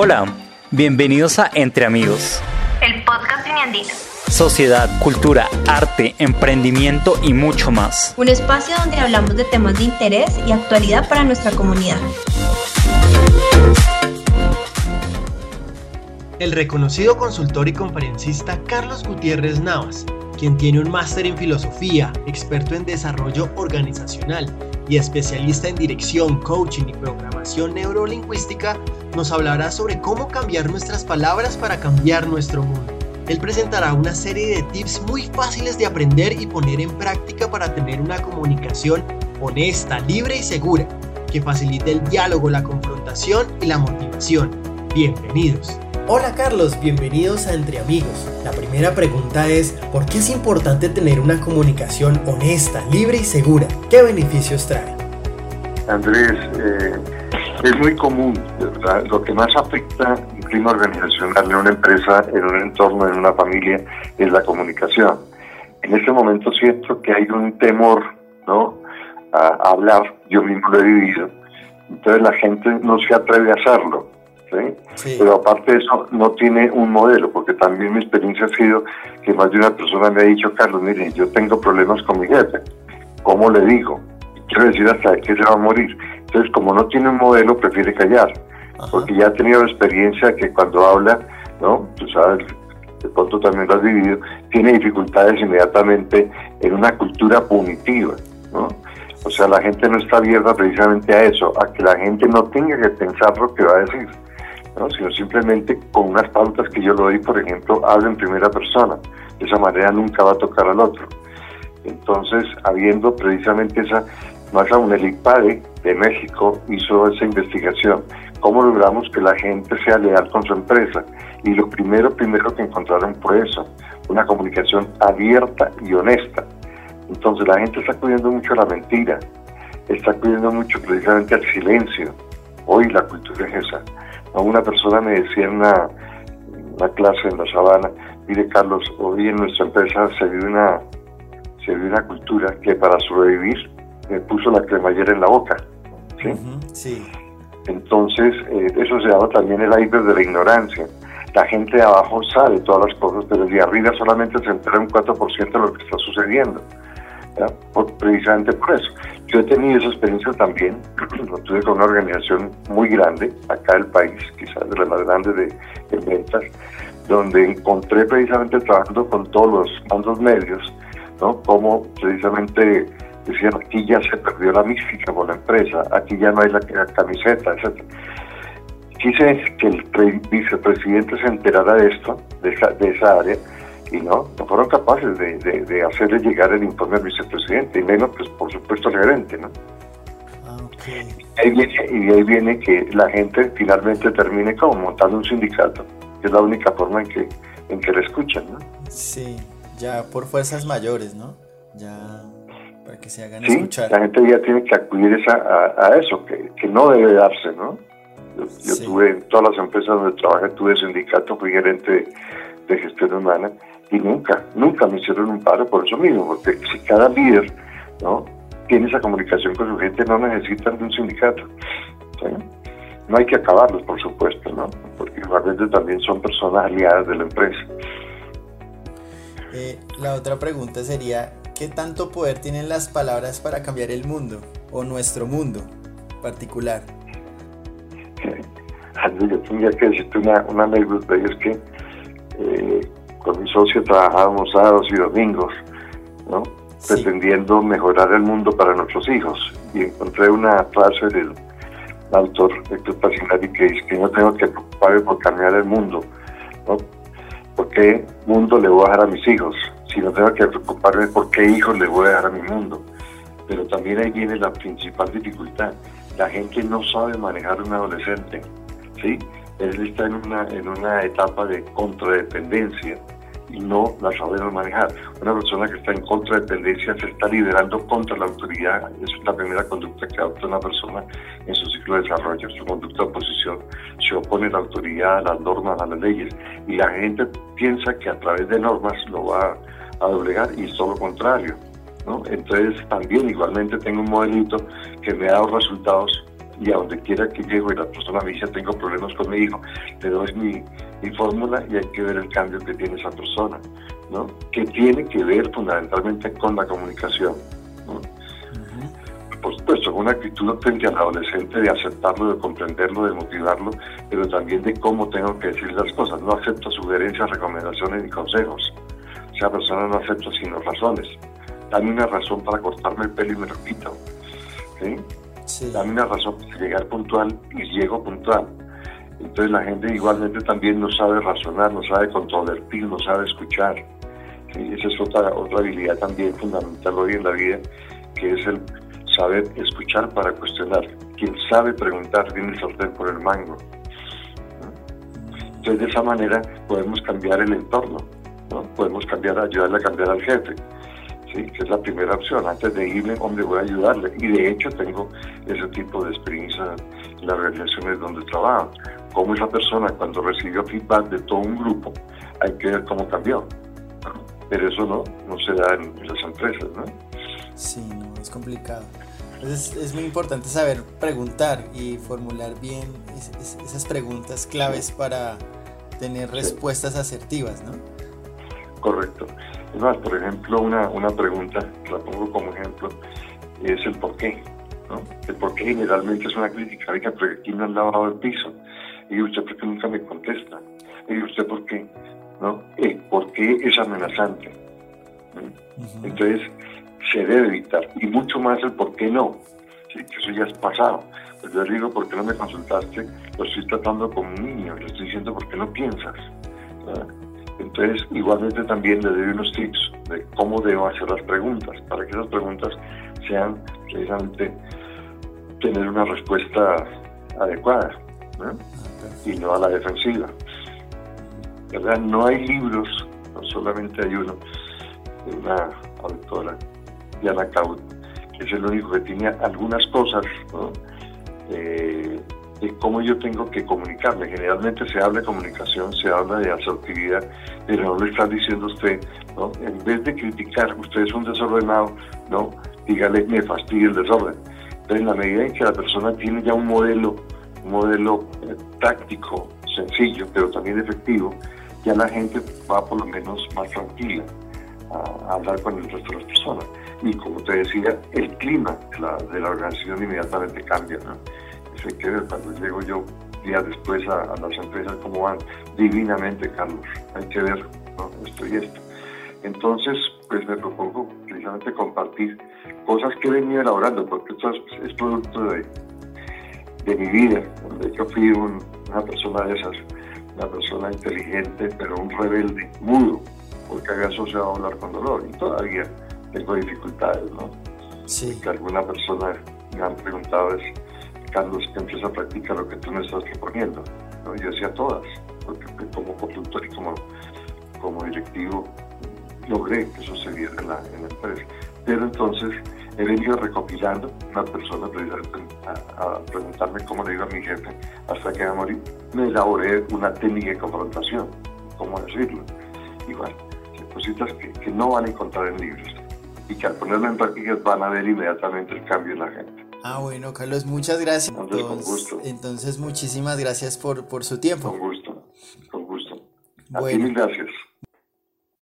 Hola, bienvenidos a Entre Amigos. El podcast Andino. Sociedad, cultura, arte, emprendimiento y mucho más. Un espacio donde hablamos de temas de interés y actualidad para nuestra comunidad. El reconocido consultor y conferencista Carlos Gutiérrez Navas, quien tiene un máster en filosofía, experto en desarrollo organizacional y especialista en dirección, coaching y programación neurolingüística, nos hablará sobre cómo cambiar nuestras palabras para cambiar nuestro mundo. Él presentará una serie de tips muy fáciles de aprender y poner en práctica para tener una comunicación honesta, libre y segura, que facilite el diálogo, la confrontación y la motivación. Bienvenidos. Hola Carlos, bienvenidos a Entre Amigos. La primera pregunta es, ¿por qué es importante tener una comunicación honesta, libre y segura? ¿Qué beneficios trae? Andrés, eh, es muy común, ¿verdad? lo que más afecta un clima organizacional en una empresa, en un entorno, en una familia, es la comunicación. En este momento siento que hay un temor ¿no? a hablar, yo mismo lo he vivido, entonces la gente no se atreve a hacerlo pero aparte de eso, no tiene un modelo, porque también mi experiencia ha sido que más de una persona me ha dicho, Carlos, mire, yo tengo problemas con mi jefe. ¿Cómo le digo? Quiero decir hasta que se va a morir. Entonces, como no tiene un modelo, prefiere callar, porque ya ha tenido experiencia que cuando habla, ¿no? Tú sabes, de pronto también lo has vivido, tiene dificultades inmediatamente en una cultura punitiva, ¿no? O sea, la gente no está abierta precisamente a eso, a que la gente no tenga que pensar lo que va a decir sino simplemente con unas pautas que yo lo doy, por ejemplo, hablo en primera persona. De esa manera nunca va a tocar al otro. Entonces, habiendo precisamente esa, más aún el IPADE México hizo esa investigación. ¿Cómo logramos que la gente sea leal con su empresa? Y lo primero, primero que encontraron fue eso, una comunicación abierta y honesta. Entonces la gente está cuidando mucho la mentira, está cuidando mucho precisamente el silencio. Hoy la cultura es esa a una persona me decía en una, clase en la sabana, mire Carlos, hoy en nuestra empresa se vive una, se vive una cultura que para sobrevivir me puso la cremallera en la boca. ¿Sí? Entonces, eh, eso se llama también el iceberg de la ignorancia. La gente de abajo sabe todas las cosas, pero de arriba solamente se entera un 4% de lo que está sucediendo. precisamente por eso. Yo he tenido esa experiencia también, lo tuve con una organización muy grande, acá del país, quizás de las más grandes de, ventas, donde encontré precisamente trabajando con todos los mandos medios, ¿no? Como precisamente decían, aquí ya se perdió la mística con la empresa, aquí ya no hay la, camiseta, etc. Quise que el vicepresidente se enterara de esto, de esa, de esa área, y no, no fueron capaces de, hacerle llegar el informe al vicepresidente, y menos, pues, por supuesto, al gerente, ¿no? Ah, y, ahí viene, y ahí viene que la gente finalmente termine como montando un sindicato, que es la única forma en que, en que le escuchan, ¿no? Sí, ya por fuerzas mayores, ¿no? Ya para que se hagan sí, escuchar. La gente ya tiene que acudir a, a, eso, que, que, no debe darse, ¿no? Yo, tuve en todas las empresas donde trabajé, tuve sindicato, fui gerente de gestión humana y nunca, nunca me hicieron un paro por eso mismo, porque si cada líder ¿no? tiene esa comunicación con su gente, no necesitan de un sindicato. No hay que acabarlos, por supuesto, ¿no? porque realmente también son personas aliadas de la empresa. Eh, la otra pregunta sería, ¿qué tanto poder tienen las palabras para cambiar el mundo o nuestro mundo particular? Yo tendría que decirte una, una anécdota y es que eh, con mi socio trabajábamos sábados y domingos, ¿no? pretendiendo mejorar el mundo para nuestros hijos. Y encontré una frase del autor Héctor Pacinari que dice que no tengo que preocuparme por cambiar el mundo, ¿no? ¿Por qué mundo le voy a dejar a mis hijos? Si no tengo que preocuparme por qué hijos le voy a dejar a mi mundo. Pero también ahí viene la principal dificultad. La gente no sabe manejar un adolescente, ¿sí? él está en una, en una etapa de contradependencia y no la sabemos manejar. Una persona que está en contradependencia se está liderando contra la autoridad. Es la primera conducta que adopta una persona en su ciclo de desarrollo. Su conducta de oposición se opone a la autoridad, a las normas, a las leyes. Y la gente piensa que a través de normas lo va a doblegar y es todo lo contrario. Entonces también igualmente tengo un modelito que me ha dado resultados y a donde quiera que llego y la persona me dice tengo problemas con mi hijo, le doy mi, mi fórmula y hay que ver el cambio que tiene esa persona, ¿no? Que tiene que ver fundamentalmente con la comunicación, ¿no? Por supuesto, una actitud frente al adolescente de aceptarlo, de comprenderlo, de motivarlo, pero también de cómo tengo que decir las cosas. No acepto sugerencias, recomendaciones ni consejos. Esa persona no acepta sino razones. Dame una razón para cortarme el pelo y me repito. ¿sí? Dame una razón para llegar puntual y llego puntual. Entonces la gente igualmente también no sabe razonar, no sabe controvertir, no sabe escuchar. Esa es otra, otra habilidad también fundamental hoy en la vida, que es el saber escuchar para cuestionar. Quien sabe preguntar tiene el sartén por el mango. Entonces de esa manera podemos cambiar el entorno, ¿no? podemos cambiar, ayudarle a cambiar al jefe. ¿Sí? que es la primera opción. Antes de irme, hombre, voy a ayudarle. Y de hecho tengo ese tipo de experiencia en las organizaciones donde trabajo. Como esa persona cuando recibió feedback de todo un grupo, hay que ver cómo cambió. Pero eso no, no se da en las empresas, ¿no? Sí, no, es complicado. Entonces es muy importante saber preguntar y formular bien esas preguntas claves para tener respuestas asertivas, ¿no? Correcto. Es más, por ejemplo, una, una pregunta, que la pongo como ejemplo, es el por qué. ¿no? El por qué generalmente es una crítica. Oiga, pero aquí no han lavado el piso. Y usted, ¿por qué nunca me contesta? Y usted, ¿por qué? ¿No? El por qué es amenazante. Entonces, se debe evitar. Y mucho más el por qué no. ¿sí? Que eso ya es pasado. Pues yo digo, ¿por qué no me consultaste? Lo estoy tratando como un niño. Le estoy diciendo, ¿por qué no piensas? Entonces, igualmente también le doy unos tips de cómo debo hacer las preguntas, para que esas preguntas sean precisamente tener una respuesta adecuada y no a la defensiva. ¿Verdad? No hay libros, solamente hay uno, de una autora, Diana Caut, que es el único que tiene algunas cosas ¿no? eh, de cómo yo tengo que comunicarme. Generalmente se habla de comunicación, se habla de asertividad, pero no le está diciendo usted, ¿no? En vez de criticar, usted es un desordenado, ¿no? Dígale, me fastidia el desorden. Entonces, en la medida en que la persona tiene ya un modelo, un modelo eh, táctico, sencillo, pero también efectivo, ya la gente va por lo menos más tranquila a, hablar con el resto de las personas. Y como te decía, el clima la, de la organización inmediatamente cambia, ¿no? Hay que ver cuando llego yo días después a, las empresas cómo van divinamente, Carlos. Hay que ver esto y esto. Entonces, pues me propongo precisamente compartir cosas que he venido elaborando, porque esto es, producto de, de, mi vida. Yo fui una persona de esas, una persona inteligente, pero un rebelde, mudo, porque había asociado a hablar con dolor. Y todavía tengo dificultades, ¿no? Sí. Que alguna persona me han preguntado es Carlos, que empieza a practicar lo que tú me estás proponiendo. Yo decía todas, porque como consultor y como, como directivo logré que viera en la, en la empresa. Pero entonces he venido recopilando una persona a, preguntarme cómo le digo a mi jefe hasta que me morí. Me elaboré una técnica de confrontación, cómo decirlo. Igual, cositas que, que no van a encontrar en libros y que al ponerlo en práctica van a ver inmediatamente el cambio en la gente. Ah, bueno, Carlos, muchas gracias. Entonces, con gusto. Entonces, muchísimas gracias por, por su tiempo. Con gusto, con gusto. A bueno. ti mil gracias.